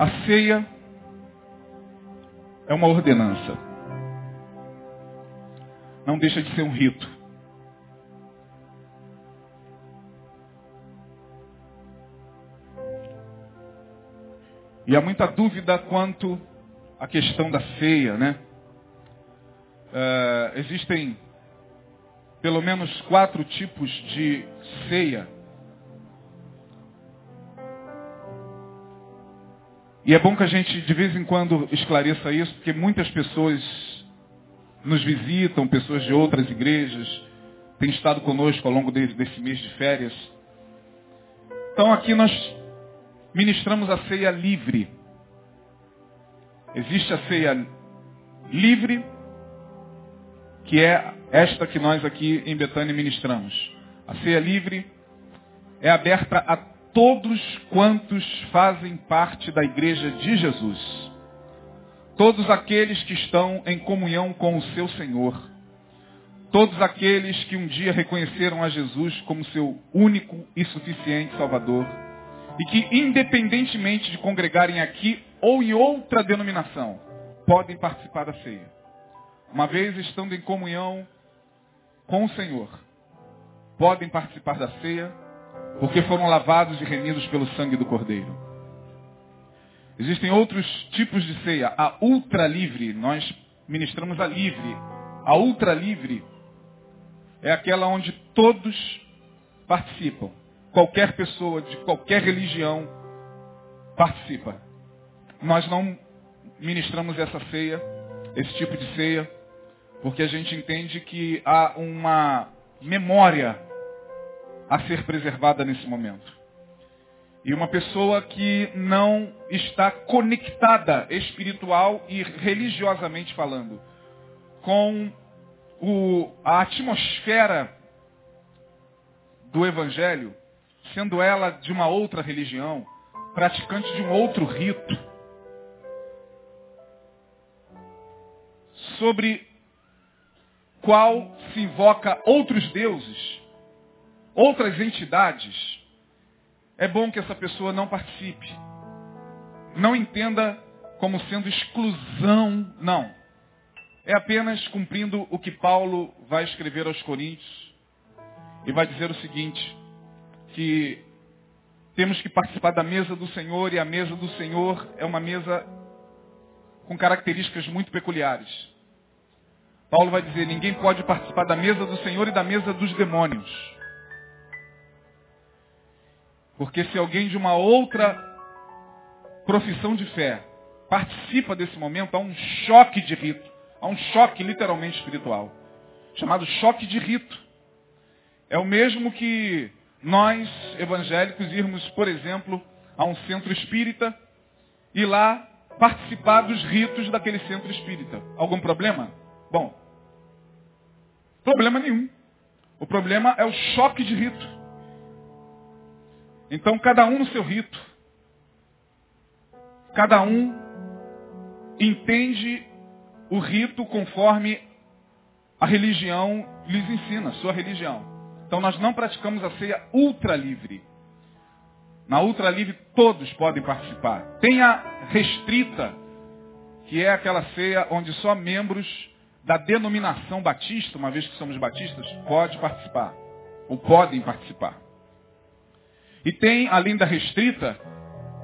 A ceia é uma ordenança. Não deixa de ser um rito. E há muita dúvida quanto à questão da ceia, né? Uh, existem pelo menos quatro tipos de ceia. E é bom que a gente de vez em quando esclareça isso, porque muitas pessoas nos visitam, pessoas de outras igrejas, têm estado conosco ao longo desse, desse mês de férias. Então aqui nós ministramos a ceia livre. Existe a ceia livre, que é esta que nós aqui em Betânia ministramos. A ceia livre é aberta a todos quantos fazem parte da igreja de Jesus. Todos aqueles que estão em comunhão com o seu Senhor. Todos aqueles que um dia reconheceram a Jesus como seu único e suficiente Salvador. E que, independentemente de congregarem aqui ou em outra denominação, podem participar da ceia. Uma vez estando em comunhão com o Senhor, podem participar da ceia, porque foram lavados e remidos pelo sangue do Cordeiro. Existem outros tipos de ceia. A ultra livre, nós ministramos a livre. A ultra livre é aquela onde todos participam. Qualquer pessoa de qualquer religião participa. Nós não ministramos essa ceia, esse tipo de ceia, porque a gente entende que há uma memória a ser preservada nesse momento. E uma pessoa que não está conectada espiritual e religiosamente falando com o, a atmosfera do Evangelho, sendo ela de uma outra religião, praticante de um outro rito, sobre qual se invoca outros deuses, outras entidades, é bom que essa pessoa não participe. Não entenda como sendo exclusão, não. É apenas cumprindo o que Paulo vai escrever aos Coríntios e vai dizer o seguinte, que temos que participar da mesa do Senhor e a mesa do Senhor é uma mesa com características muito peculiares. Paulo vai dizer, ninguém pode participar da mesa do Senhor e da mesa dos demônios. Porque se alguém de uma outra profissão de fé participa desse momento, há um choque de rito. Há um choque literalmente espiritual. Chamado choque de rito. É o mesmo que nós, evangélicos, irmos, por exemplo, a um centro espírita e lá participar dos ritos daquele centro espírita. Algum problema? Bom, problema nenhum. O problema é o choque de rito. Então, cada um no seu rito. Cada um entende o rito conforme a religião lhes ensina, sua religião. Então, nós não praticamos a ceia ultra livre. Na ultra livre, todos podem participar. Tem a restrita, que é aquela ceia onde só membros da denominação batista, uma vez que somos batistas, podem participar. Ou podem participar. E tem, além da restrita,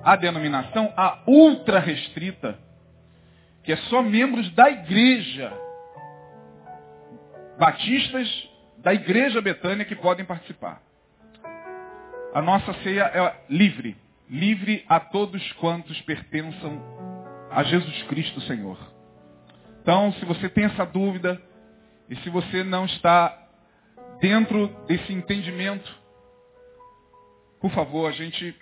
a denominação, a ultra restrita, que é só membros da igreja, batistas da igreja betânia que podem participar. A nossa ceia é livre, livre a todos quantos pertençam a Jesus Cristo Senhor. Então, se você tem essa dúvida, e se você não está dentro desse entendimento, por favor, a gente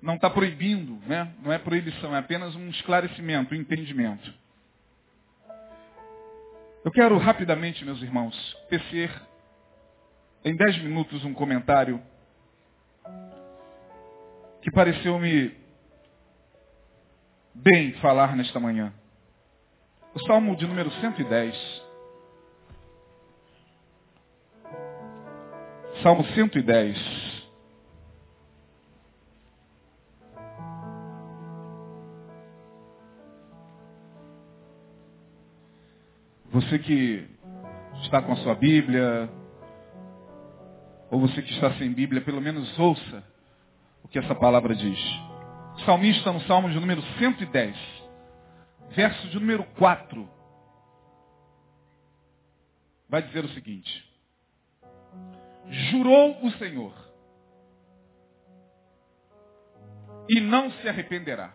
não está proibindo, né? não é proibição, é apenas um esclarecimento, um entendimento. Eu quero rapidamente, meus irmãos, tecer em dez minutos um comentário que pareceu-me bem falar nesta manhã. O Salmo de número 110. Salmo 110. Você que está com a sua Bíblia, ou você que está sem Bíblia, pelo menos ouça o que essa palavra diz. O salmista no Salmo de número 110, verso de número 4, vai dizer o seguinte. Jurou o Senhor e não se arrependerá.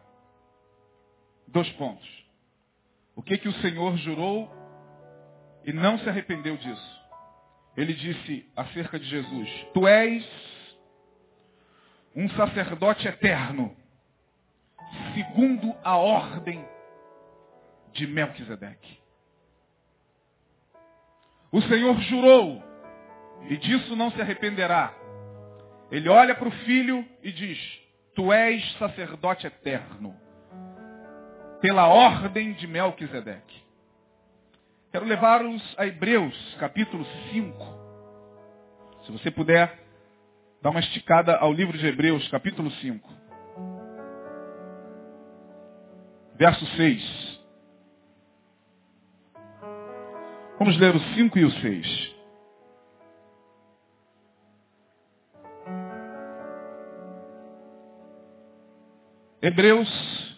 Dois pontos. O que que o Senhor jurou e não se arrependeu disso? Ele disse acerca de Jesus: Tu és um sacerdote eterno, segundo a ordem de Melquisedeque. O Senhor jurou, e disso não se arrependerá. Ele olha para o filho e diz: Tu és sacerdote eterno, pela ordem de Melquisedeque. Quero levá-los a Hebreus, capítulo 5. Se você puder, dar uma esticada ao livro de Hebreus, capítulo 5. Verso 6. Vamos ler o 5 e o 6. Hebreus,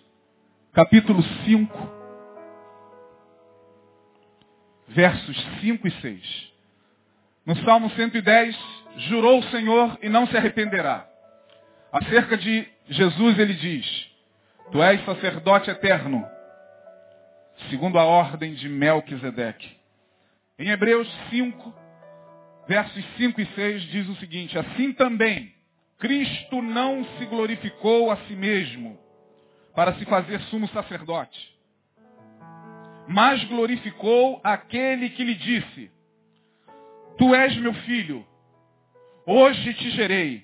capítulo 5, versos 5 e 6. No Salmo 110, jurou o Senhor e não se arrependerá. Acerca de Jesus ele diz, Tu és sacerdote eterno, segundo a ordem de Melquisedeque. Em Hebreus 5, versos 5 e 6 diz o seguinte, assim também, Cristo não se glorificou a si mesmo para se fazer sumo sacerdote, mas glorificou aquele que lhe disse, Tu és meu filho, hoje te gerei.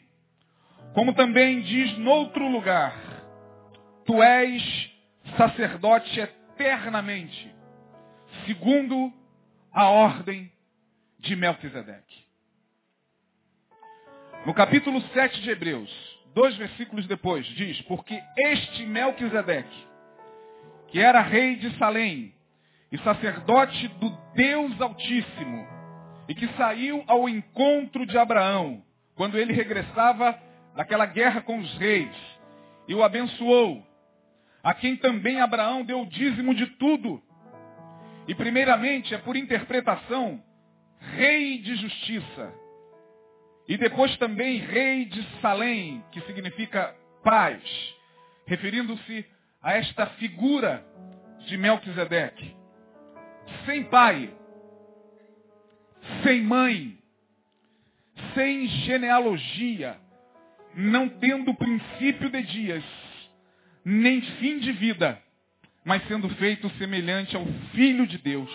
Como também diz noutro lugar, Tu és sacerdote eternamente, segundo a ordem de Melquisedeque. No capítulo 7 de Hebreus, dois versículos depois, diz, porque este Melquisedeque, que era rei de Salém e sacerdote do Deus Altíssimo, e que saiu ao encontro de Abraão, quando ele regressava daquela guerra com os reis, e o abençoou, a quem também Abraão deu o dízimo de tudo. E primeiramente é por interpretação, rei de justiça. E depois também rei de Salém, que significa paz, referindo-se a esta figura de Melquisedeque. Sem pai, sem mãe, sem genealogia, não tendo princípio de dias, nem fim de vida, mas sendo feito semelhante ao Filho de Deus,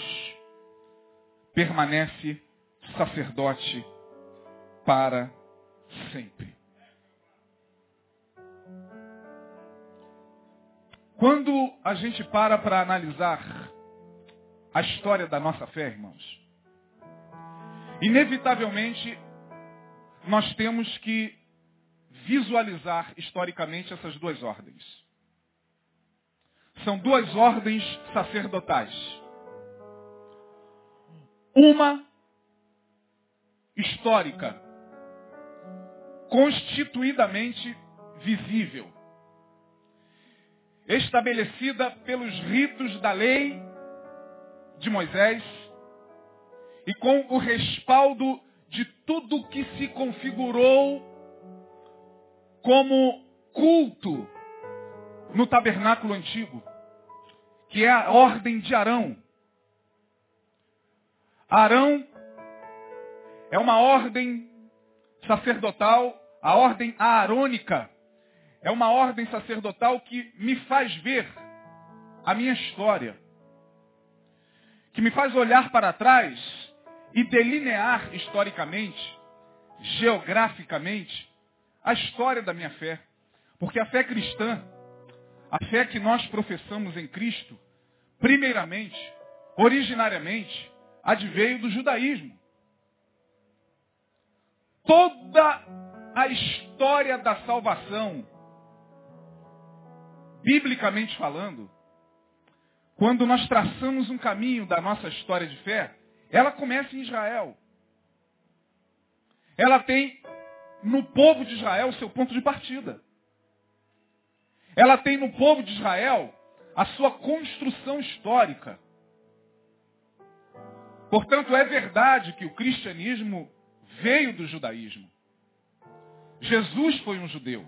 permanece sacerdote para sempre. Quando a gente para para analisar a história da nossa fé, irmãos, Inevitavelmente, nós temos que visualizar historicamente essas duas ordens. São duas ordens sacerdotais. Uma histórica, constituidamente visível, estabelecida pelos ritos da lei de Moisés e com o respaldo de tudo que se configurou como culto no tabernáculo antigo, que é a ordem de Arão. Arão é uma ordem sacerdotal, a ordem aarônica é uma ordem sacerdotal que me faz ver a minha história, que me faz olhar para trás e delinear historicamente, geograficamente, a história da minha fé. Porque a fé cristã, a fé que nós professamos em Cristo, primeiramente, originariamente, adveio do judaísmo. Toda a história da salvação, biblicamente falando, quando nós traçamos um caminho da nossa história de fé, ela começa em Israel. Ela tem no povo de Israel o seu ponto de partida. Ela tem no povo de Israel a sua construção histórica. Portanto, é verdade que o cristianismo veio do judaísmo. Jesus foi um judeu.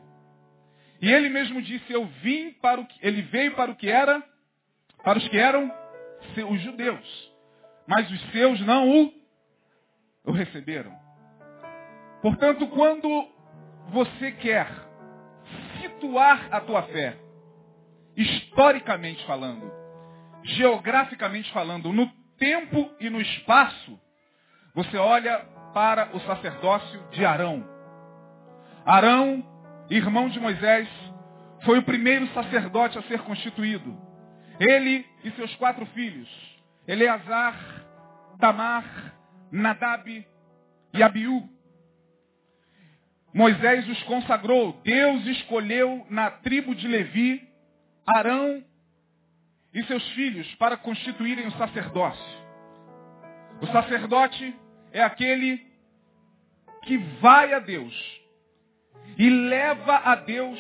E ele mesmo disse, eu vim para o que, ele veio para o que era, para os que eram os judeus. Mas os seus não o, o receberam. Portanto, quando você quer situar a tua fé, historicamente falando, geograficamente falando, no tempo e no espaço, você olha para o sacerdócio de Arão. Arão, irmão de Moisés, foi o primeiro sacerdote a ser constituído. Ele e seus quatro filhos, Eleazar, Tamar, Nadab e Abiú. Moisés os consagrou. Deus escolheu na tribo de Levi Arão e seus filhos para constituírem o sacerdócio. O sacerdote é aquele que vai a Deus e leva a Deus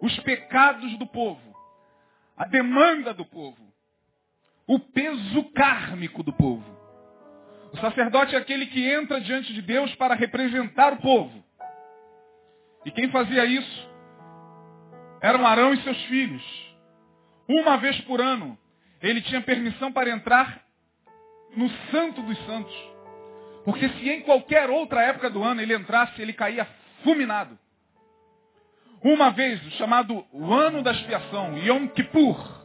os pecados do povo, a demanda do povo, o peso kármico do povo. O sacerdote é aquele que entra diante de Deus para representar o povo. E quem fazia isso eram Arão e seus filhos. Uma vez por ano, ele tinha permissão para entrar no Santo dos Santos. Porque se em qualquer outra época do ano ele entrasse, ele caía fulminado. Uma vez, chamado o ano da expiação, Yom Kippur,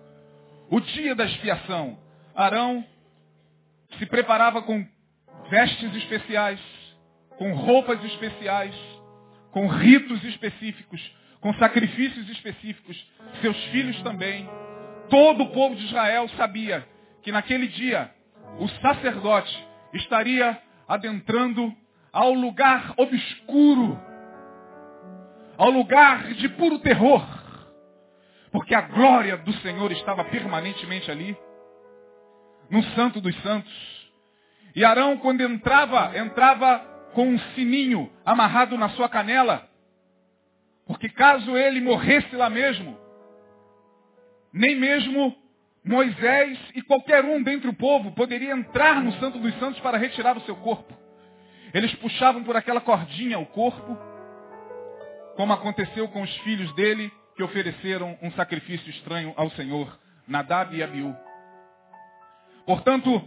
o dia da expiação, Arão se preparava com vestes especiais, com roupas especiais, com ritos específicos, com sacrifícios específicos, seus filhos também. Todo o povo de Israel sabia que naquele dia o sacerdote estaria adentrando ao lugar obscuro, ao lugar de puro terror, porque a glória do Senhor estava permanentemente ali, no Santo dos Santos. E Arão, quando entrava, entrava com um sininho amarrado na sua canela, porque caso ele morresse lá mesmo, nem mesmo Moisés e qualquer um dentre o povo poderia entrar no Santo dos Santos para retirar o seu corpo. Eles puxavam por aquela cordinha o corpo, como aconteceu com os filhos dele que ofereceram um sacrifício estranho ao Senhor, Nadab e Abiú. Portanto,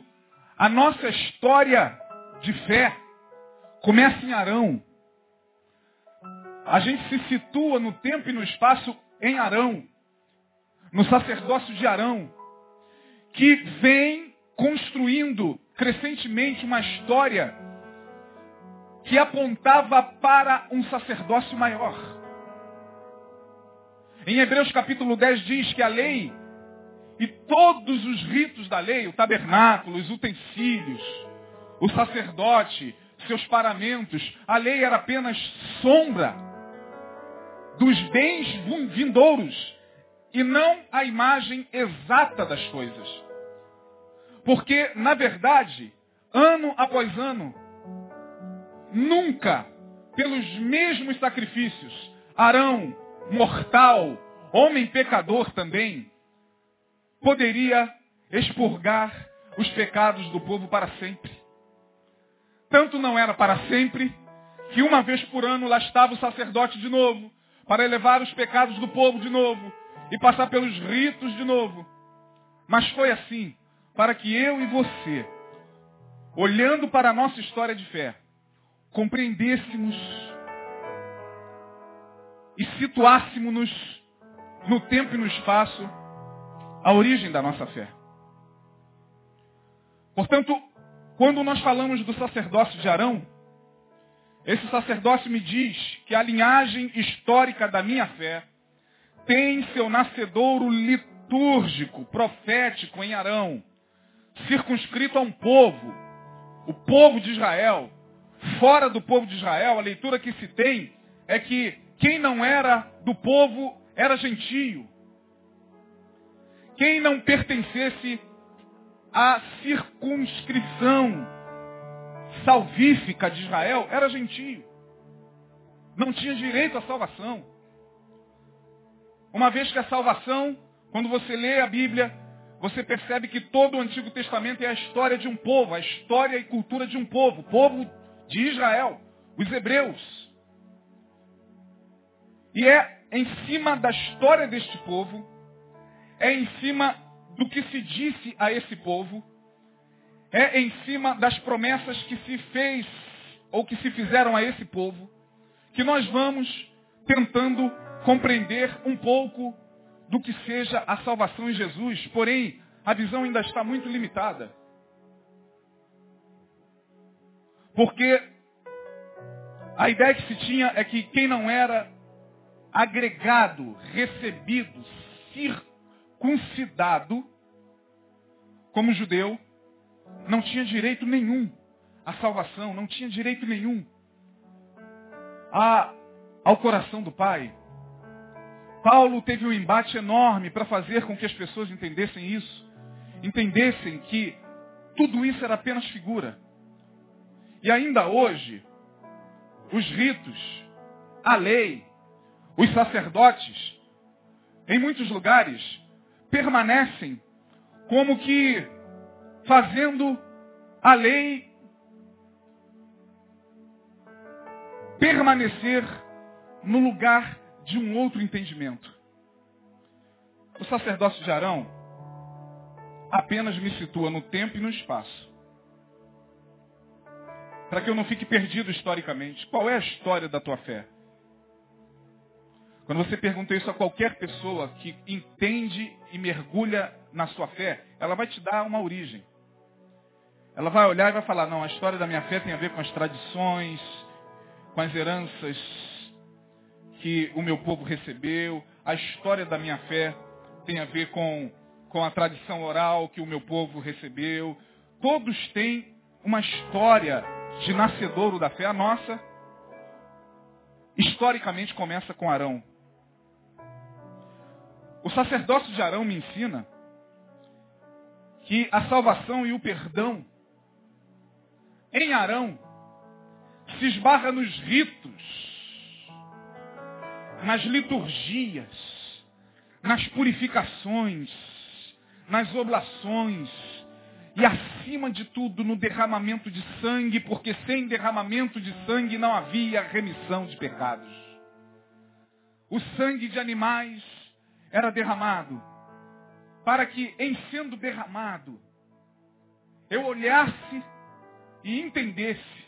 a nossa história de fé começa em Arão. A gente se situa no tempo e no espaço em Arão, no sacerdócio de Arão que vem construindo crescentemente uma história que apontava para um sacerdócio maior. Em Hebreus capítulo 10 diz que a lei e todos os ritos da lei, o tabernáculo, os utensílios, o sacerdote, seus paramentos, a lei era apenas sombra dos bens vindouros e não a imagem exata das coisas. Porque, na verdade, ano após ano, nunca, pelos mesmos sacrifícios, Arão, mortal, homem pecador também, poderia expurgar os pecados do povo para sempre. Tanto não era para sempre, que uma vez por ano lá estava o sacerdote de novo, para elevar os pecados do povo de novo, e passar pelos ritos de novo. Mas foi assim, para que eu e você, olhando para a nossa história de fé, compreendêssemos e situássemos-nos no tempo e no espaço a origem da nossa fé. Portanto, quando nós falamos do sacerdócio de Arão, esse sacerdócio me diz que a linhagem histórica da minha fé tem seu nascedouro litúrgico, profético em Arão, circunscrito a um povo, o povo de Israel. Fora do povo de Israel, a leitura que se tem é que quem não era do povo era gentio. quem não pertencesse à circunscrição salvífica de Israel era gentio. Não tinha direito à salvação. Uma vez que a salvação, quando você lê a Bíblia, você percebe que todo o Antigo Testamento é a história de um povo, a história e cultura de um povo, povo de Israel, os hebreus. E é em cima da história deste povo, é em cima do que se disse a esse povo, é em cima das promessas que se fez ou que se fizeram a esse povo, que nós vamos tentando compreender um pouco do que seja a salvação em Jesus. Porém, a visão ainda está muito limitada. Porque a ideia que se tinha é que quem não era agregado, recebido, circuncidado, como judeu, não tinha direito nenhum à salvação, não tinha direito nenhum ao coração do Pai. Paulo teve um embate enorme para fazer com que as pessoas entendessem isso. Entendessem que tudo isso era apenas figura. E ainda hoje, os ritos, a lei, os sacerdotes, em muitos lugares, permanecem como que fazendo a lei permanecer no lugar de um outro entendimento. O sacerdócio de Arão apenas me situa no tempo e no espaço. Para que eu não fique perdido historicamente. Qual é a história da tua fé? Quando você pergunta isso a qualquer pessoa que entende e mergulha na sua fé, ela vai te dar uma origem. Ela vai olhar e vai falar, não, a história da minha fé tem a ver com as tradições, com as heranças que o meu povo recebeu, a história da minha fé tem a ver com, com a tradição oral que o meu povo recebeu. Todos têm uma história de nascedouro da fé. A nossa, historicamente, começa com Arão. O sacerdócio de Arão me ensina que a salvação e o perdão em Arão se esbarra nos ritos, nas liturgias, nas purificações, nas oblações e, acima de tudo, no derramamento de sangue, porque sem derramamento de sangue não havia remissão de pecados. O sangue de animais era derramado, para que, em sendo derramado, eu olhasse e entendesse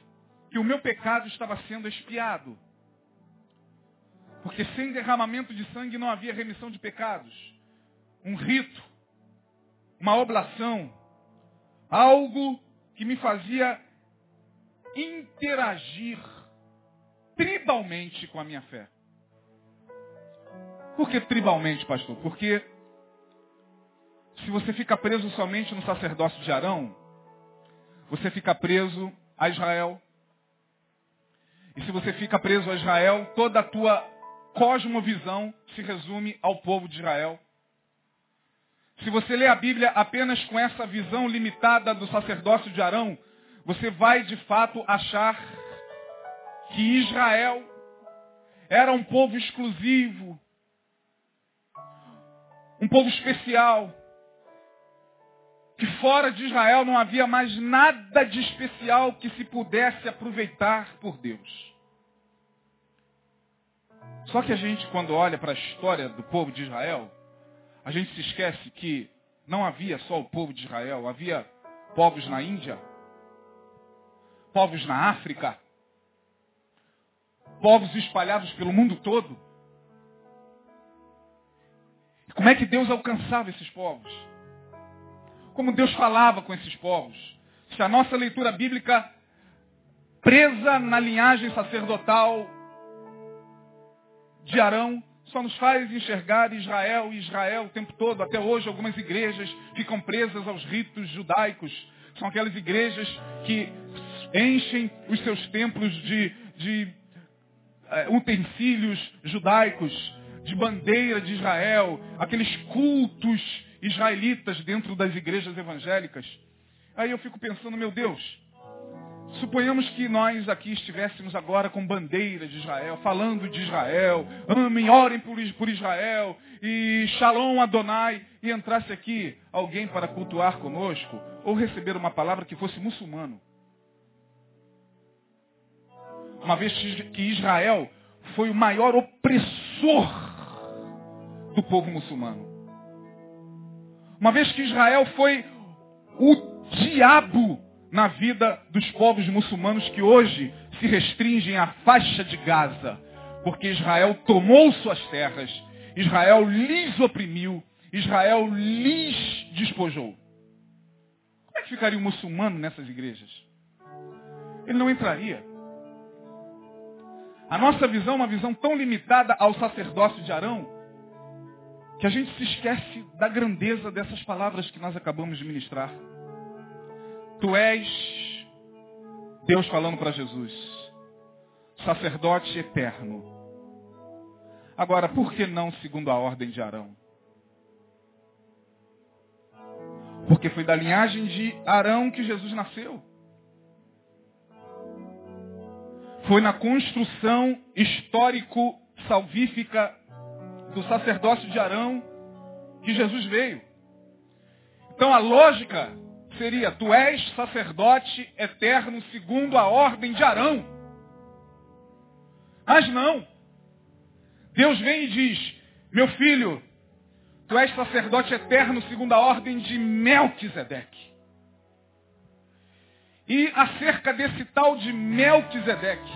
que o meu pecado estava sendo expiado. Porque sem derramamento de sangue não havia remissão de pecados. Um rito, uma oblação, algo que me fazia interagir tribalmente com a minha fé. Por que tribalmente, pastor? Porque se você fica preso somente no sacerdócio de Arão, você fica preso a Israel. E se você fica preso a Israel, toda a tua cosmovisão se resume ao povo de Israel. Se você lê a Bíblia apenas com essa visão limitada do sacerdócio de Arão, você vai de fato achar que Israel era um povo exclusivo, um povo especial, que fora de Israel não havia mais nada de especial que se pudesse aproveitar por Deus. Só que a gente, quando olha para a história do povo de Israel, a gente se esquece que não havia só o povo de Israel, havia povos na Índia, povos na África, povos espalhados pelo mundo todo. Como é que Deus alcançava esses povos? como Deus falava com esses povos. Se a nossa leitura bíblica, presa na linhagem sacerdotal de Arão, só nos faz enxergar Israel e Israel o tempo todo. Até hoje algumas igrejas ficam presas aos ritos judaicos. São aquelas igrejas que enchem os seus templos de, de uh, utensílios judaicos, de bandeira de Israel, aqueles cultos israelitas dentro das igrejas evangélicas. Aí eu fico pensando, meu Deus, suponhamos que nós aqui estivéssemos agora com bandeira de Israel, falando de Israel, amem, orem por Israel, e Shalom Adonai, e entrasse aqui alguém para cultuar conosco, ou receber uma palavra que fosse muçulmano. Uma vez que Israel foi o maior opressor do povo muçulmano. Uma vez que Israel foi o diabo na vida dos povos muçulmanos que hoje se restringem à faixa de Gaza, porque Israel tomou suas terras, Israel lhes oprimiu, Israel lhes despojou. Como é que ficaria o muçulmano nessas igrejas? Ele não entraria. A nossa visão é uma visão tão limitada ao sacerdócio de Arão, que a gente se esquece da grandeza dessas palavras que nós acabamos de ministrar. Tu és Deus falando para Jesus, sacerdote eterno. Agora, por que não segundo a ordem de Arão? Porque foi da linhagem de Arão que Jesus nasceu. Foi na construção histórico-salvífica do sacerdócio de Arão que Jesus veio. Então a lógica seria, tu és sacerdote eterno segundo a ordem de Arão. Mas não. Deus vem e diz, meu filho, tu és sacerdote eterno segundo a ordem de Melquisedeque. E acerca desse tal de Melquisedeque,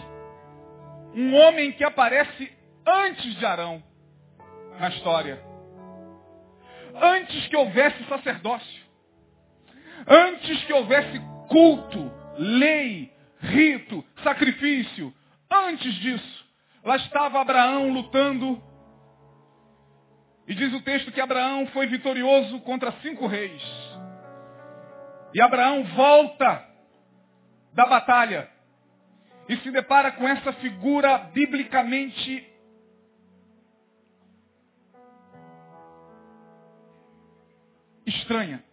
um homem que aparece antes de Arão, na história. Antes que houvesse sacerdócio. Antes que houvesse culto, lei, rito, sacrifício. Antes disso, lá estava Abraão lutando. E diz o texto que Abraão foi vitorioso contra cinco reis. E Abraão volta da batalha e se depara com essa figura biblicamente estranha.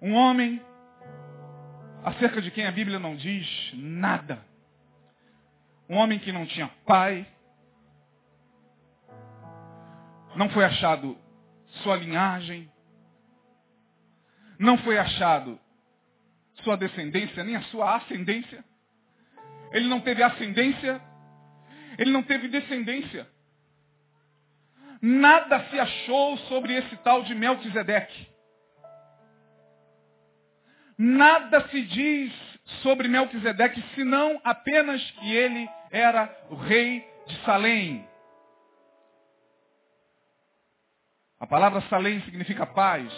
Um homem acerca de quem a Bíblia não diz nada. Um homem que não tinha pai. Não foi achado sua linhagem. Não foi achado sua descendência, nem a sua ascendência. Ele não teve ascendência. Ele não teve descendência nada se achou sobre esse tal de Melquisedeque. Nada se diz sobre Melquisedeque, senão apenas que ele era o rei de Salém. A palavra Salém significa paz.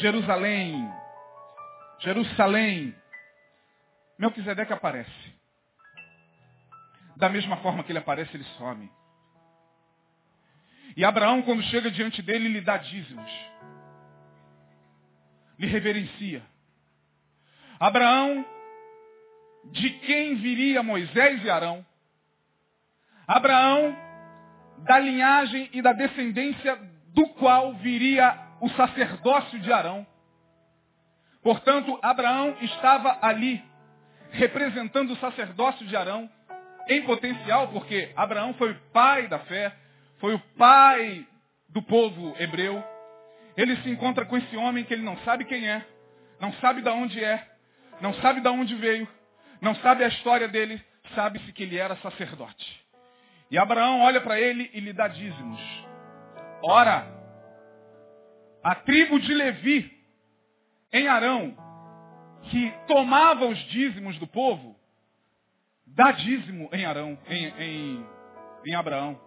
Jerusalém. Jerusalém. Melquisedeque aparece. Da mesma forma que ele aparece, ele some. E Abraão, quando chega diante dele, lhe dá dízimos. Lhe reverencia. Abraão, de quem viria Moisés e Arão. Abraão, da linhagem e da descendência do qual viria o sacerdócio de Arão. Portanto, Abraão estava ali, representando o sacerdócio de Arão, em potencial, porque Abraão foi pai da fé, foi o pai do povo hebreu. Ele se encontra com esse homem que ele não sabe quem é, não sabe de onde é, não sabe de onde veio, não sabe a história dele, sabe-se que ele era sacerdote. E Abraão olha para ele e lhe dá dízimos. Ora, a tribo de Levi, em Arão, que tomava os dízimos do povo, dá dízimo em Arão, em, em, em Abraão.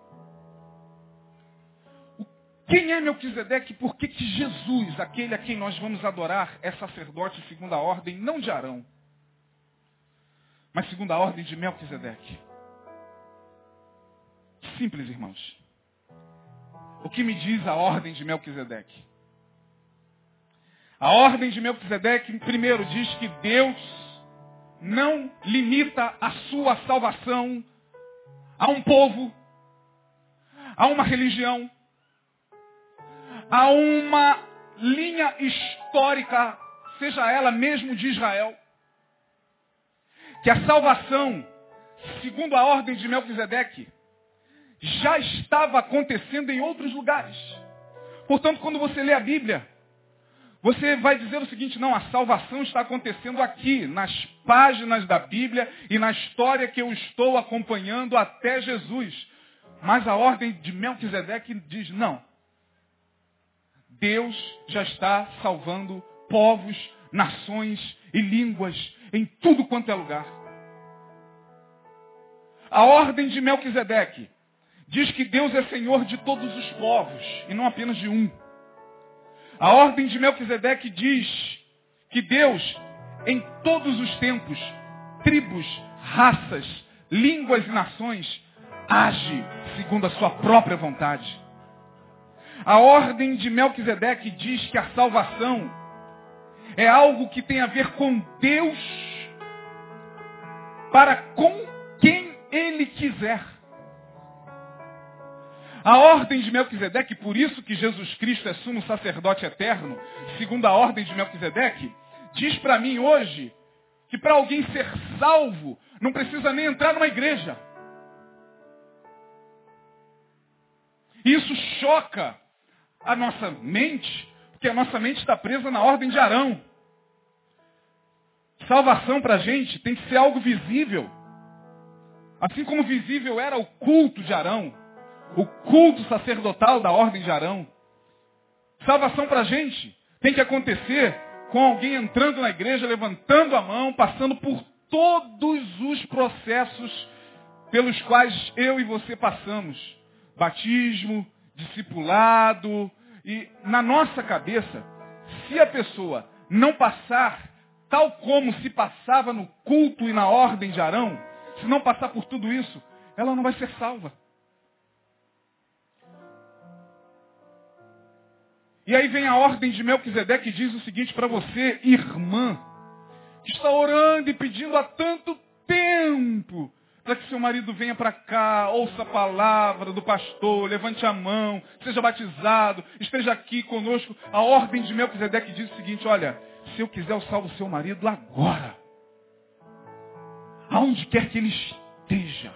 Quem é Melquisedeque? Por que, que Jesus, aquele a quem nós vamos adorar, é sacerdote segundo a ordem, não de Arão, mas segundo a ordem de Melquisedeque? Simples, irmãos. O que me diz a ordem de Melquisedeque? A ordem de Melquisedeque, primeiro, diz que Deus não limita a sua salvação a um povo, a uma religião, a uma linha histórica, seja ela mesmo de Israel, que a salvação, segundo a ordem de Melquisedeque, já estava acontecendo em outros lugares. Portanto, quando você lê a Bíblia, você vai dizer o seguinte, não, a salvação está acontecendo aqui, nas páginas da Bíblia e na história que eu estou acompanhando até Jesus. Mas a ordem de Melquisedeque diz, não. Deus já está salvando povos, nações e línguas em tudo quanto é lugar. A ordem de Melquisedeque diz que Deus é Senhor de todos os povos e não apenas de um. A ordem de Melquisedeque diz que Deus, em todos os tempos, tribos, raças, línguas e nações, age segundo a sua própria vontade. A ordem de Melquisedeque diz que a salvação é algo que tem a ver com Deus para com quem Ele quiser. A ordem de Melquisedeque, por isso que Jesus Cristo é sumo sacerdote eterno, segundo a ordem de Melquisedeque, diz para mim hoje que para alguém ser salvo, não precisa nem entrar numa igreja. Isso choca a nossa mente, porque a nossa mente está presa na ordem de Arão. Salvação para a gente tem que ser algo visível. Assim como visível era o culto de Arão, o culto sacerdotal da ordem de Arão. Salvação para a gente tem que acontecer com alguém entrando na igreja, levantando a mão, passando por todos os processos pelos quais eu e você passamos. Batismo, discipulado. E na nossa cabeça, se a pessoa não passar tal como se passava no culto e na ordem de Arão, se não passar por tudo isso, ela não vai ser salva. E aí vem a ordem de Melquisedeque que diz o seguinte para você, irmã, que está orando e pedindo há tanto tempo para que seu marido venha para cá, ouça a palavra do pastor, levante a mão, seja batizado, esteja aqui conosco. A ordem de Melquisedeque diz o seguinte, olha, se eu quiser eu salvo seu marido agora. Aonde quer que ele esteja.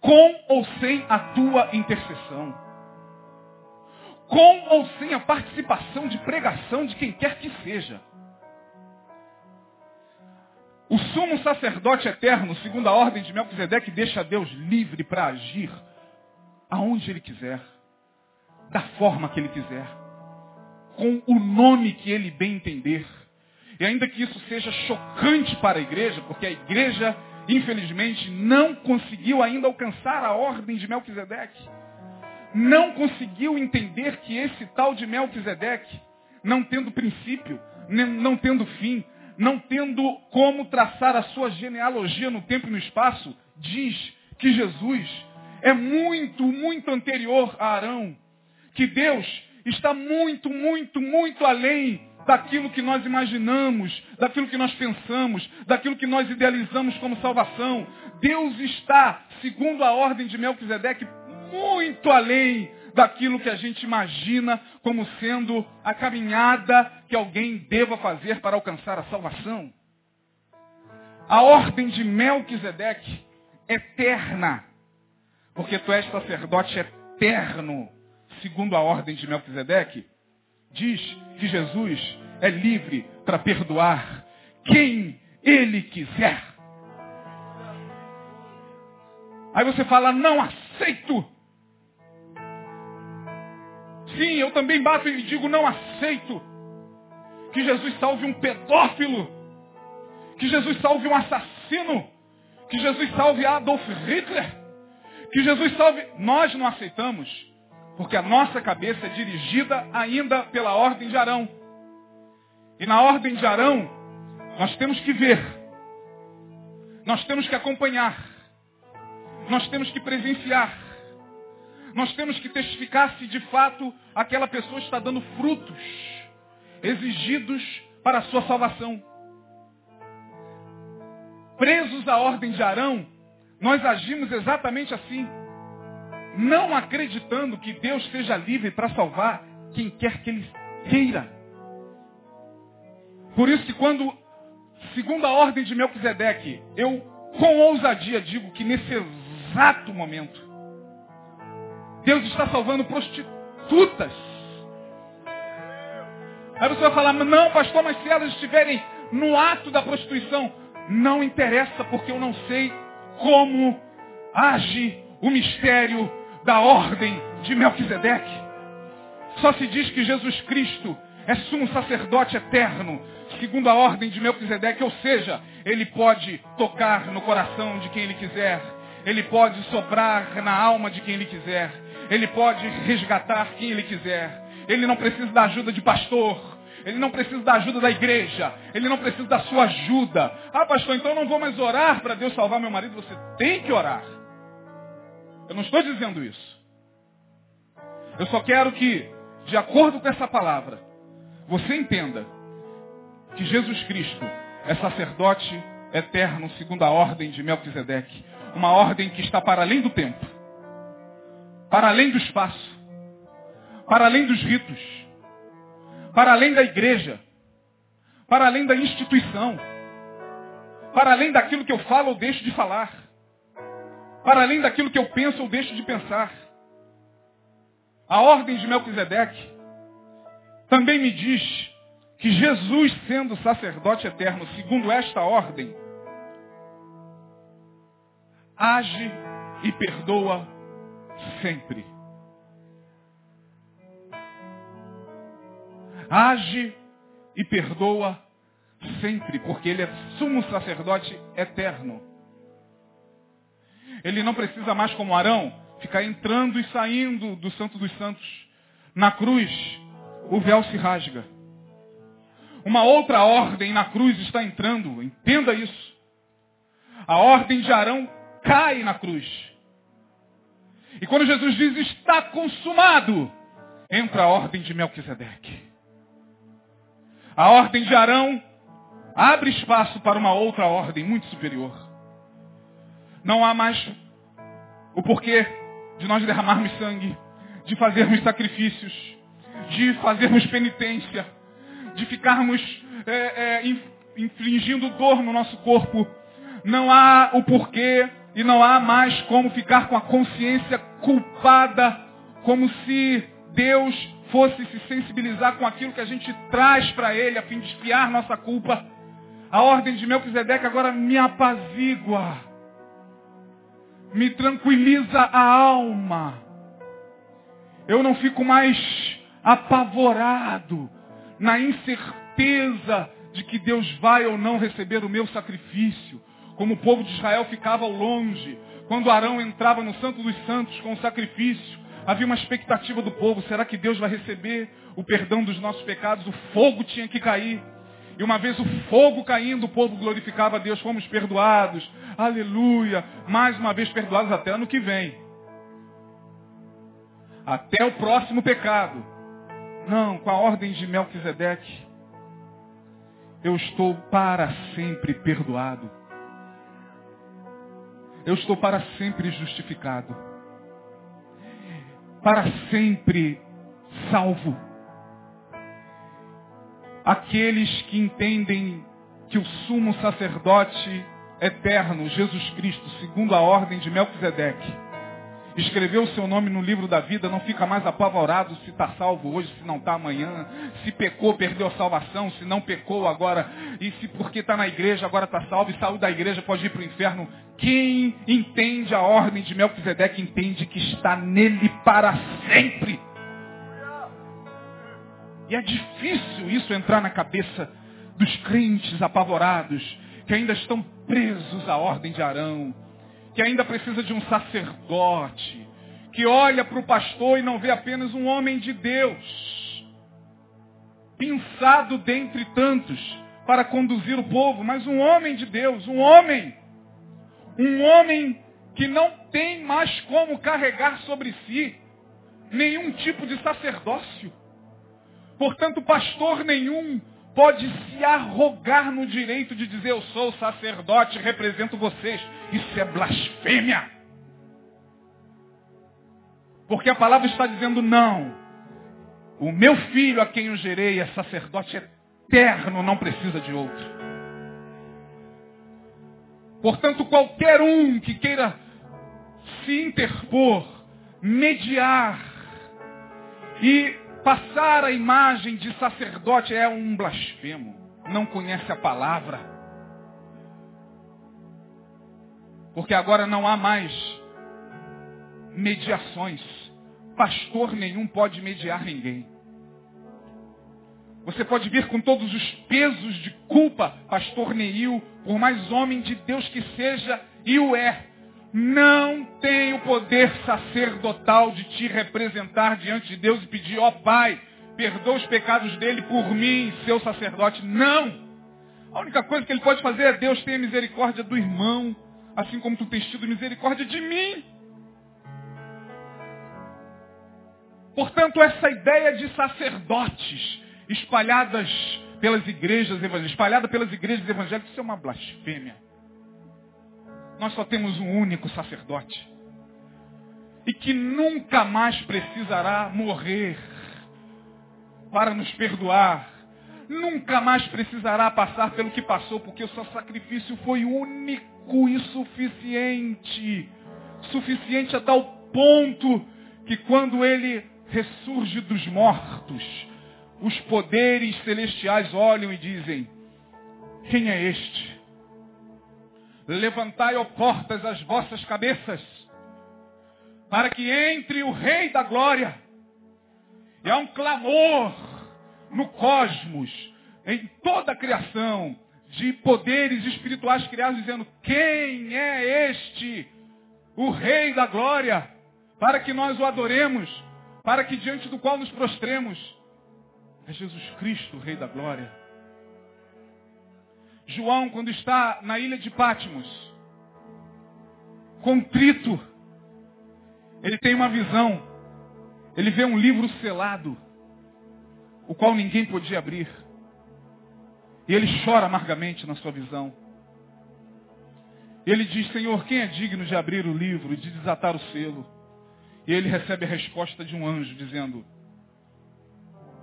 Com ou sem a tua intercessão com ou sem a participação de pregação de quem quer que seja. O sumo sacerdote eterno, segundo a ordem de Melquisedeque, deixa Deus livre para agir aonde ele quiser, da forma que ele quiser, com o nome que ele bem entender. E ainda que isso seja chocante para a igreja, porque a igreja, infelizmente, não conseguiu ainda alcançar a ordem de Melquisedeque não conseguiu entender que esse tal de Melquisedeque, não tendo princípio, não tendo fim, não tendo como traçar a sua genealogia no tempo e no espaço, diz que Jesus é muito, muito anterior a Arão. Que Deus está muito, muito, muito além daquilo que nós imaginamos, daquilo que nós pensamos, daquilo que nós idealizamos como salvação. Deus está, segundo a ordem de Melquisedeque, muito além daquilo que a gente imagina como sendo a caminhada que alguém deva fazer para alcançar a salvação. A ordem de Melquisedeque eterna, porque tu és sacerdote eterno, segundo a ordem de Melquisedeque, diz que Jesus é livre para perdoar quem ele quiser. Aí você fala, não aceito. Sim, eu também bato e digo, não aceito. Que Jesus salve um pedófilo. Que Jesus salve um assassino. Que Jesus salve Adolf Hitler. Que Jesus salve. Nós não aceitamos. Porque a nossa cabeça é dirigida ainda pela ordem de Arão. E na ordem de Arão, nós temos que ver. Nós temos que acompanhar. Nós temos que presenciar nós temos que testificar se de fato aquela pessoa está dando frutos exigidos para a sua salvação. Presos à ordem de Arão, nós agimos exatamente assim. não acreditando que Deus seja livre para salvar quem quer que Ele queira. Por isso que quando, segundo a ordem de Melquisedeque, eu com ousadia digo que nesse exato momento, Deus está salvando prostitutas. Aí você vai falar, não, pastor, mas se elas estiverem no ato da prostituição, não interessa, porque eu não sei como age o mistério da ordem de Melquisedeque. Só se diz que Jesus Cristo é sumo sacerdote eterno, segundo a ordem de Melquisedeque, ou seja, ele pode tocar no coração de quem ele quiser, ele pode soprar na alma de quem ele quiser, ele pode resgatar quem ele quiser, ele não precisa da ajuda de pastor, ele não precisa da ajuda da igreja, ele não precisa da sua ajuda. Ah, pastor, então eu não vou mais orar para Deus salvar meu marido, você tem que orar. Eu não estou dizendo isso. Eu só quero que, de acordo com essa palavra, você entenda que Jesus Cristo é sacerdote eterno segundo a ordem de Melquisedeque. Uma ordem que está para além do tempo, para além do espaço, para além dos ritos, para além da igreja, para além da instituição, para além daquilo que eu falo ou deixo de falar, para além daquilo que eu penso ou deixo de pensar. A ordem de Melquisedeque também me diz que Jesus, sendo sacerdote eterno, segundo esta ordem, age e perdoa sempre. Age e perdoa sempre, porque ele é sumo sacerdote eterno. Ele não precisa mais, como Arão, ficar entrando e saindo do Santo dos Santos. Na cruz, o véu se rasga. Uma outra ordem na cruz está entrando, entenda isso. A ordem de Arão cai na cruz. E quando Jesus diz está consumado, entra a ordem de Melquisedeque. A ordem de Arão abre espaço para uma outra ordem muito superior. Não há mais o porquê de nós derramarmos sangue, de fazermos sacrifícios, de fazermos penitência, de ficarmos é, é, infligindo dor no nosso corpo. Não há o porquê e não há mais como ficar com a consciência culpada, como se Deus fosse se sensibilizar com aquilo que a gente traz para Ele, a fim de espiar nossa culpa. A ordem de Melquisedeque agora me apazigua, me tranquiliza a alma. Eu não fico mais apavorado na incerteza de que Deus vai ou não receber o meu sacrifício, como o povo de Israel ficava longe, quando Arão entrava no Santo dos Santos com o sacrifício, havia uma expectativa do povo, será que Deus vai receber o perdão dos nossos pecados? O fogo tinha que cair. E uma vez o fogo caindo, o povo glorificava a Deus, fomos perdoados, aleluia, mais uma vez perdoados até ano que vem. Até o próximo pecado. Não, com a ordem de Melquisedeque, eu estou para sempre perdoado. Eu estou para sempre justificado. Para sempre salvo. Aqueles que entendem que o sumo sacerdote eterno, Jesus Cristo, segundo a ordem de Melquisedeque, escreveu o seu nome no livro da vida, não fica mais apavorado se está salvo hoje, se não está amanhã, se pecou, perdeu a salvação, se não pecou agora, e se porque está na igreja agora está salvo e saiu da igreja pode ir para o inferno. Quem entende a ordem de Melquisedeque entende que está nele para sempre. E é difícil isso entrar na cabeça dos crentes apavorados, que ainda estão presos à ordem de Arão, que ainda precisa de um sacerdote, que olha para o pastor e não vê apenas um homem de Deus, pensado dentre tantos para conduzir o povo, mas um homem de Deus, um homem, um homem que não tem mais como carregar sobre si nenhum tipo de sacerdócio. Portanto, pastor nenhum pode se arrogar no direito de dizer eu sou sacerdote, represento vocês. Isso é blasfêmia. Porque a palavra está dizendo não. O meu filho a quem eu gerei é sacerdote eterno, não precisa de outro. Portanto, qualquer um que queira se interpor, mediar e passar a imagem de sacerdote é um blasfemo. Não conhece a palavra. Porque agora não há mais mediações. Pastor nenhum pode mediar ninguém. Você pode vir com todos os pesos de culpa, pastor Neil, por mais homem de Deus que seja, e o é. Não tem o poder sacerdotal de te representar diante de Deus e pedir, ó oh, Pai, perdoa os pecados dele por mim, seu sacerdote. Não! A única coisa que ele pode fazer é Deus tenha misericórdia do irmão, assim como tu tens tido misericórdia de mim. Portanto, essa ideia de sacerdotes espalhadas pelas igrejas evangélicas, espalhada pelas igrejas evangélicas, isso é uma blasfêmia. Nós só temos um único sacerdote. E que nunca mais precisará morrer para nos perdoar. Nunca mais precisará passar pelo que passou, porque o seu sacrifício foi único e suficiente. Suficiente a tal ponto que quando ele ressurge dos mortos, os poderes celestiais olham e dizem, quem é este? Levantai, ó portas, as vossas cabeças, para que entre o Rei da Glória. E há um clamor no cosmos, em toda a criação, de poderes espirituais criados, dizendo, quem é este? O Rei da Glória, para que nós o adoremos, para que diante do qual nos prostremos. É Jesus Cristo, o Rei da Glória. João, quando está na ilha de Pátimos, contrito, ele tem uma visão. Ele vê um livro selado, o qual ninguém podia abrir. E ele chora amargamente na sua visão. E ele diz, Senhor, quem é digno de abrir o livro e de desatar o selo? E ele recebe a resposta de um anjo dizendo,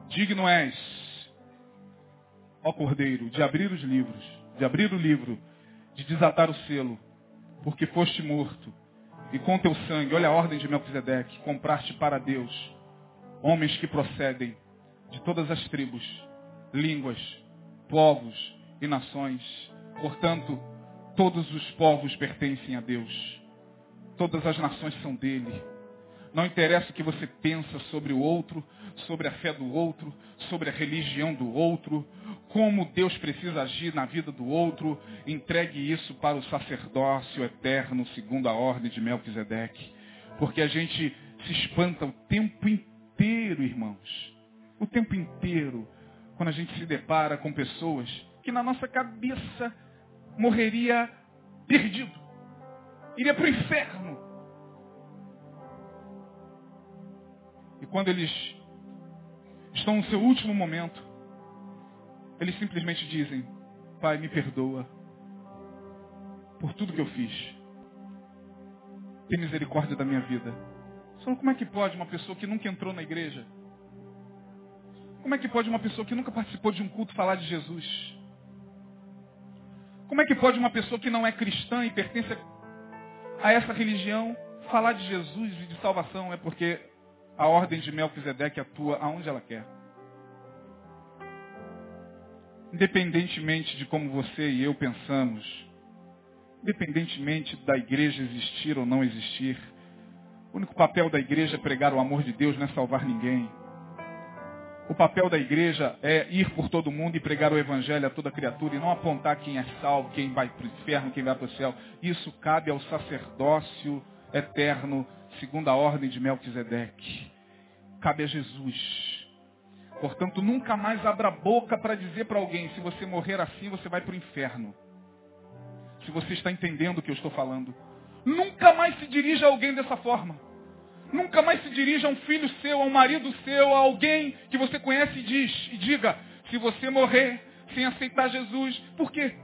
Digno és, ó Cordeiro, de abrir os livros, de abrir o livro, de desatar o selo, porque foste morto. E com teu sangue, olha a ordem de Melquisedeque, compraste para Deus homens que procedem de todas as tribos, línguas, povos e nações. Portanto, todos os povos pertencem a Deus. Todas as nações são dele. Não interessa o que você pensa sobre o outro, sobre a fé do outro, sobre a religião do outro, como Deus precisa agir na vida do outro. Entregue isso para o sacerdócio eterno, segundo a ordem de Melquisedeque. Porque a gente se espanta o tempo inteiro, irmãos. O tempo inteiro, quando a gente se depara com pessoas que na nossa cabeça morreria perdido. Iria para o inferno E quando eles estão no seu último momento, eles simplesmente dizem, Pai, me perdoa por tudo que eu fiz. Tem misericórdia da minha vida. Só como é que pode uma pessoa que nunca entrou na igreja? Como é que pode uma pessoa que nunca participou de um culto falar de Jesus? Como é que pode uma pessoa que não é cristã e pertence a essa religião falar de Jesus e de salvação? É porque a ordem de Melquisedeque atua aonde ela quer. Independentemente de como você e eu pensamos, independentemente da igreja existir ou não existir, o único papel da igreja é pregar o amor de Deus, não é salvar ninguém. O papel da igreja é ir por todo mundo e pregar o evangelho a toda criatura e não apontar quem é salvo, quem vai para o inferno, quem vai para o céu. Isso cabe ao sacerdócio eterno, segundo a ordem de Melquisedeque cabe a Jesus. Portanto, nunca mais abra a boca para dizer para alguém, se você morrer assim, você vai para o inferno. Se você está entendendo o que eu estou falando. Nunca mais se dirija a alguém dessa forma. Nunca mais se dirija a um filho seu, a um marido seu, a alguém que você conhece e diz, e diga, se você morrer sem aceitar Jesus, por quê?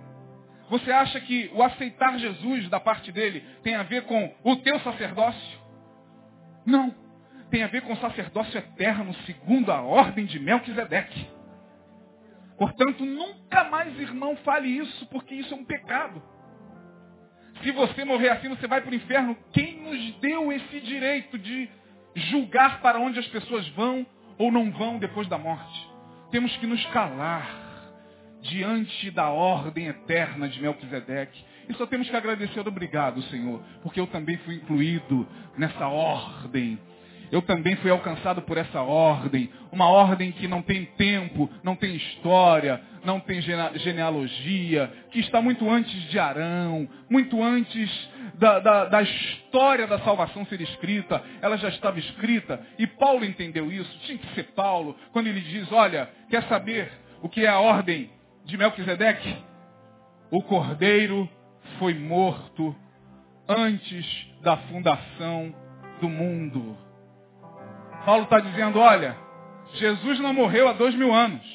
Você acha que o aceitar Jesus da parte dele tem a ver com o teu sacerdócio? Não. Tem a ver com o sacerdócio eterno, segundo a ordem de Melquisedeque. Portanto, nunca mais, irmão, fale isso, porque isso é um pecado. Se você morrer assim, você vai para o inferno. Quem nos deu esse direito de julgar para onde as pessoas vão ou não vão depois da morte? Temos que nos calar diante da ordem eterna de Melquisedeque. E só temos que agradecer, obrigado, Senhor, porque eu também fui incluído nessa ordem eu também fui alcançado por essa ordem. Uma ordem que não tem tempo, não tem história, não tem genealogia, que está muito antes de Arão, muito antes da, da, da, história da salvação ser escrita. Ela já estava escrita. E Paulo entendeu isso. Tinha que ser Paulo, quando ele diz, olha, quer saber o que é a ordem de Melquisedeque? O cordeiro foi morto antes da fundação do mundo. Paulo está dizendo, olha, Jesus não morreu há dois mil anos.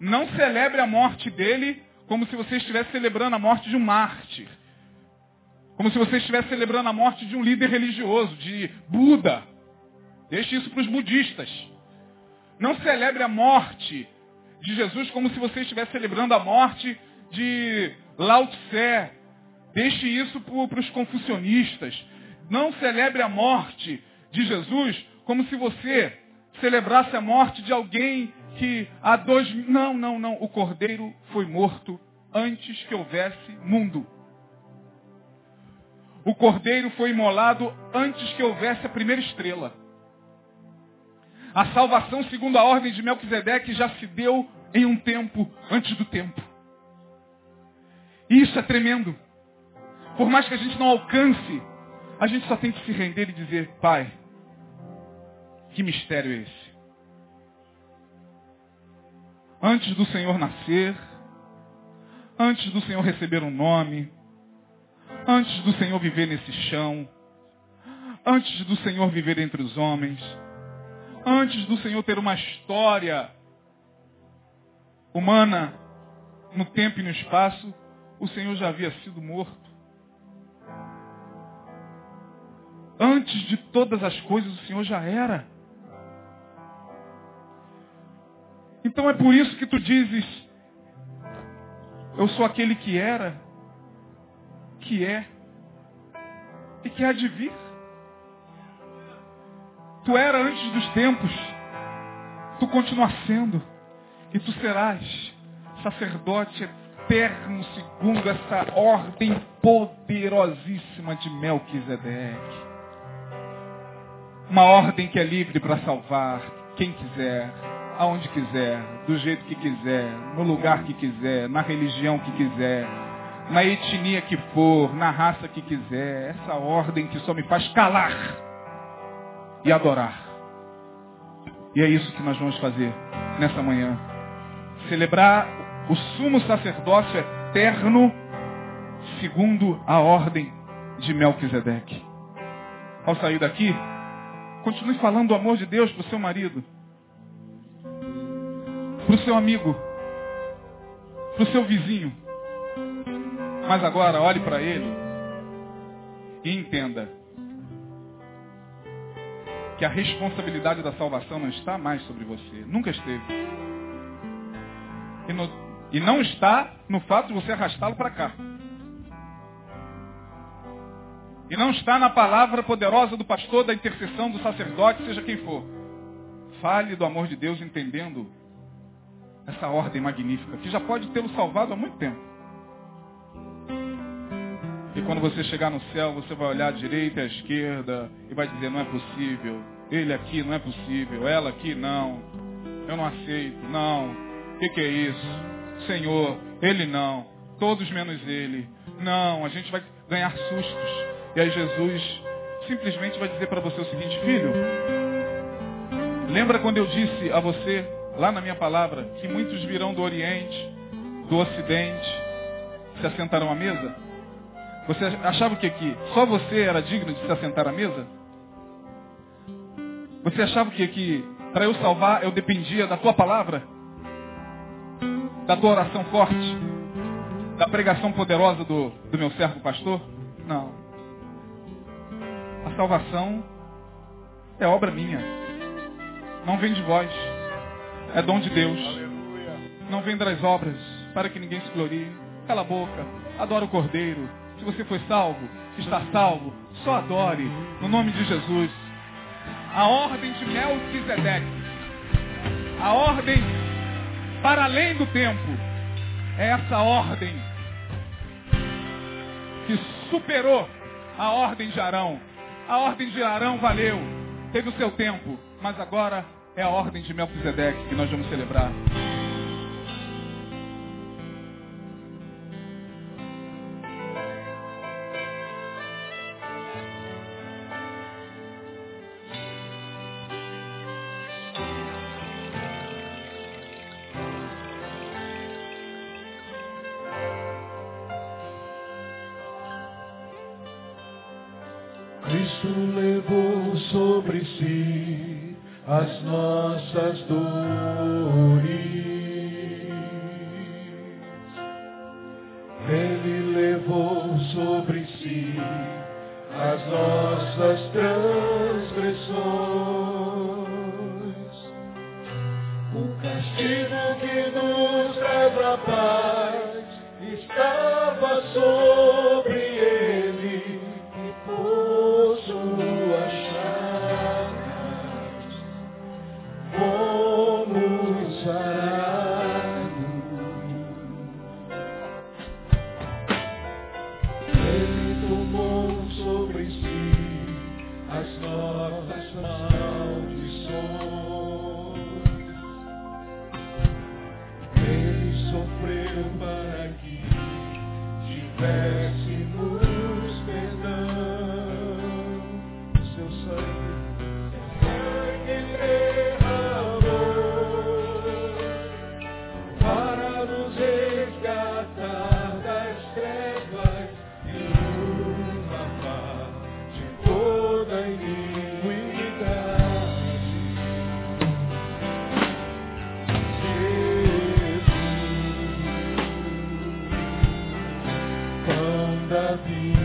Não celebre a morte dele como se você estivesse celebrando a morte de um mártir. Como se você estivesse celebrando a morte de um líder religioso, de Buda. Deixe isso para os budistas. Não celebre a morte de Jesus como se você estivesse celebrando a morte de Lao Tse. Deixe isso para os confucionistas. Não celebre a morte de Jesus como se você celebrasse a morte de alguém que há dois... Não, não, não. O cordeiro foi morto antes que houvesse mundo. O cordeiro foi imolado antes que houvesse a primeira estrela. A salvação, segundo a ordem de Melquisedeque, já se deu em um tempo antes do tempo. E isso é tremendo. Por mais que a gente não alcance, a gente só tem que se render e dizer, Pai, que mistério é esse? Antes do Senhor nascer, antes do Senhor receber um nome, antes do Senhor viver nesse chão, antes do Senhor viver entre os homens, antes do Senhor ter uma história humana no tempo e no espaço, o Senhor já havia sido morto. Antes de todas as coisas, o Senhor já era. Então é por isso que tu dizes, eu sou aquele que era, que é e que há de vir. Tu era antes dos tempos, tu continua sendo, e tu serás sacerdote eterno segundo essa ordem poderosíssima de Melquisedeque. Uma ordem que é livre para salvar quem quiser aonde quiser, do jeito que quiser, no lugar que quiser, na religião que quiser, na etnia que for, na raça que quiser. Essa ordem que só me faz calar e adorar. E é isso que nós vamos fazer nessa manhã. Celebrar o sumo sacerdócio eterno segundo a ordem de Melquisedeque. Ao sair daqui, continue falando do amor de Deus para o seu marido para o seu amigo, para o seu vizinho. Mas agora olhe para ele e entenda que a responsabilidade da salvação não está mais sobre você. Nunca esteve. E, no, e não está no fato de você arrastá-lo para cá. E não está na palavra poderosa do pastor, da intercessão do sacerdote, seja quem for. Fale do amor de Deus entendendo essa ordem magnífica, que já pode tê-lo salvado há muito tempo. E quando você chegar no céu, você vai olhar à direita e à esquerda e vai dizer, não é possível. Ele aqui não é possível. Ela aqui não. Eu não aceito. Não. O que, que é isso? Senhor, ele não. Todos menos ele. Não, a gente vai ganhar sustos. E aí Jesus simplesmente vai dizer para você o seguinte, filho, lembra quando eu disse a você lá na minha palavra, que muitos virão do Oriente, do Ocidente, se assentarão à mesa? Você achava o que aqui? Só você era digno de se assentar à mesa? Você achava o que aqui? Para eu salvar, eu dependia da tua palavra? Da tua oração forte? Da pregação poderosa do, do meu servo pastor? Não. A salvação É obra minha. Não vem de vós. É dom de Deus. Não vem das obras para que ninguém se glorie. Cala a boca. Adora o Cordeiro. Se você foi salvo, está salvo. Só adore. No nome de Jesus. A ordem de Melquisedeque. A ordem para além do tempo. É essa ordem que superou a ordem de Arão. A ordem de Arão valeu, teve o seu tempo, mas agora é a ordem de Melquisedeque que nós vamos celebrar. Cristo levou sobre si as nossas dores. Ele levou sobre si as nossas transgressões. Da vida.